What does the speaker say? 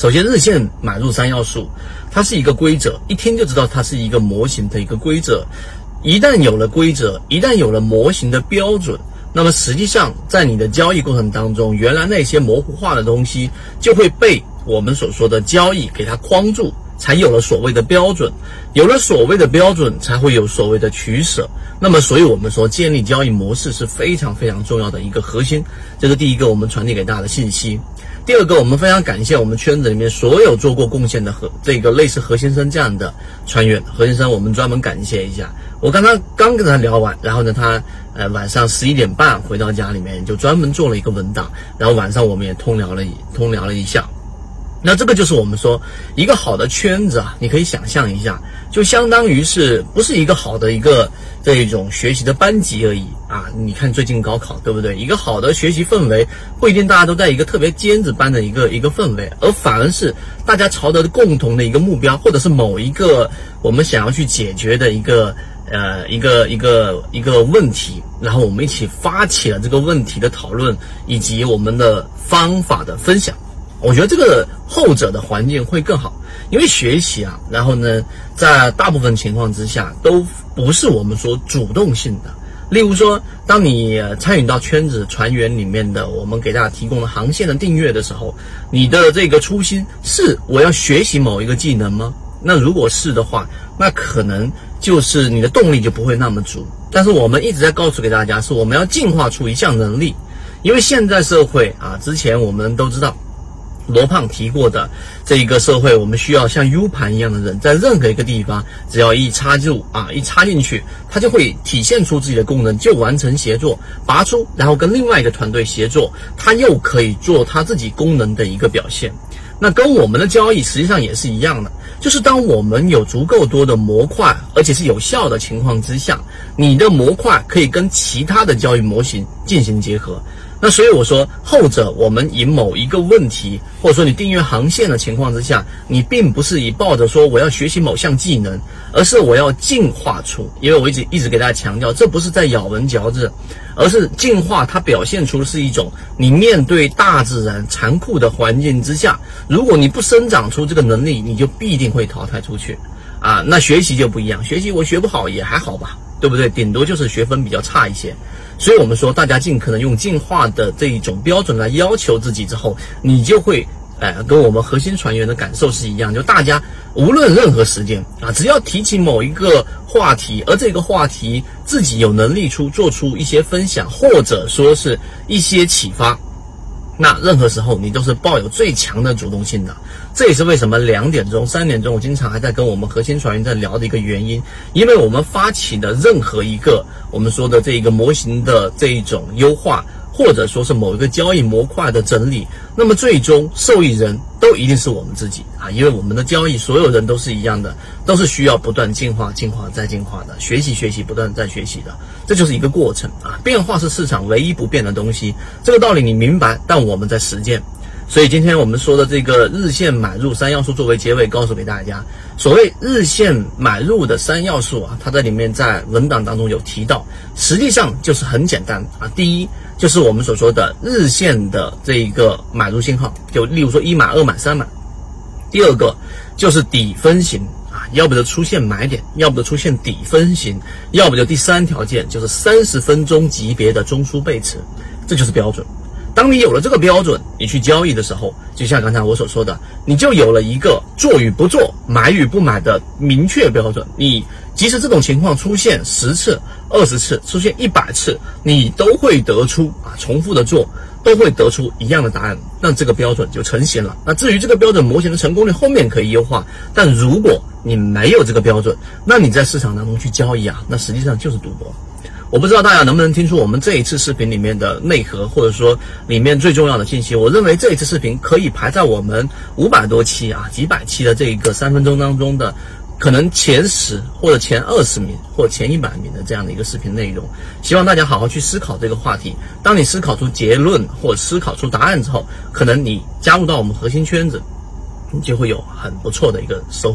首先，日线买入三要素，它是一个规则，一听就知道它是一个模型的一个规则。一旦有了规则，一旦有了模型的标准，那么实际上在你的交易过程当中，原来那些模糊化的东西就会被我们所说的交易给它框住。才有了所谓的标准，有了所谓的标准，才会有所谓的取舍。那么，所以我们说建立交易模式是非常非常重要的一个核心，这是第一个我们传递给大家的信息。第二个，我们非常感谢我们圈子里面所有做过贡献的和这个类似何先生这样的船员。何先生，我们专门感谢一下。我刚刚刚跟他聊完，然后呢，他呃晚上十一点半回到家里面，就专门做了一个文档，然后晚上我们也通聊了一通聊了一下。那这个就是我们说一个好的圈子啊，你可以想象一下，就相当于是不是一个好的一个这一种学习的班级而已啊？你看最近高考对不对？一个好的学习氛围不一定大家都在一个特别尖子班的一个一个氛围，而反而是大家朝着共同的一个目标，或者是某一个我们想要去解决的一个呃一个一个一个问题，然后我们一起发起了这个问题的讨论以及我们的方法的分享。我觉得这个后者的环境会更好，因为学习啊，然后呢，在大部分情况之下都不是我们说主动性的。例如说，当你参与到圈子船员里面的，我们给大家提供的航线的订阅的时候，你的这个初心是我要学习某一个技能吗？那如果是的话，那可能就是你的动力就不会那么足。但是我们一直在告诉给大家，是我们要进化出一项能力，因为现在社会啊，之前我们都知道。罗胖提过的这一个社会，我们需要像 U 盘一样的人，在任何一个地方，只要一插入啊，一插进去，它就会体现出自己的功能，就完成协作，拔出，然后跟另外一个团队协作，它又可以做它自己功能的一个表现。那跟我们的交易实际上也是一样的，就是当我们有足够多的模块，而且是有效的情况之下，你的模块可以跟其他的交易模型进行结合。那所以我说，后者我们以某一个问题，或者说你订阅航线的情况之下，你并不是以抱着说我要学习某项技能，而是我要进化出。因为我一直一直给大家强调，这不是在咬文嚼字，而是进化。它表现出是一种你面对大自然残酷的环境之下，如果你不生长出这个能力，你就必定会淘汰出去。啊，那学习就不一样，学习我学不好也还好吧，对不对？顶多就是学分比较差一些。所以，我们说，大家尽可能用进化的这一种标准来要求自己之后，你就会，呃，跟我们核心船员的感受是一样，就大家无论任何时间啊，只要提起某一个话题，而这个话题自己有能力出做出一些分享，或者说是一些启发。那任何时候你都是抱有最强的主动性的，这也是为什么两点钟、三点钟我经常还在跟我们核心船员在聊的一个原因，因为我们发起的任何一个我们说的这一个模型的这一种优化。或者说是某一个交易模块的整理，那么最终受益人都一定是我们自己啊，因为我们的交易所有人都是一样的，都是需要不断进化、进化再进化的，学习、学习、不断再学习的，这就是一个过程啊。变化是市场唯一不变的东西，这个道理你明白，但我们在实践。所以今天我们说的这个日线买入三要素作为结尾，告诉给大家，所谓日线买入的三要素啊，它在里面在文档当中有提到，实际上就是很简单啊。第一就是我们所说的日线的这一个买入信号，就例如说一买、二买、三买。第二个就是底分型啊，要不就出现买点，要不就出现底分型，要不就第三条件就是三十分钟级别的中枢背驰，这就是标准。当你有了这个标准，你去交易的时候，就像刚才我所说的，你就有了一个做与不做、买与不买的明确标准。你即使这种情况出现十次、二十次、出现一百次，你都会得出啊，重复的做都会得出一样的答案，那这个标准就成型了。那至于这个标准模型的成功率，后面可以优化。但如果你没有这个标准，那你在市场当中去交易啊，那实际上就是赌博。我不知道大家能不能听出我们这一次视频里面的内核，或者说里面最重要的信息。我认为这一次视频可以排在我们五百多期啊、几百期的这一个三分钟当中的，可能前十或者前二十名或前一百名的这样的一个视频内容。希望大家好好去思考这个话题。当你思考出结论或思考出答案之后，可能你加入到我们核心圈子，你就会有很不错的一个收。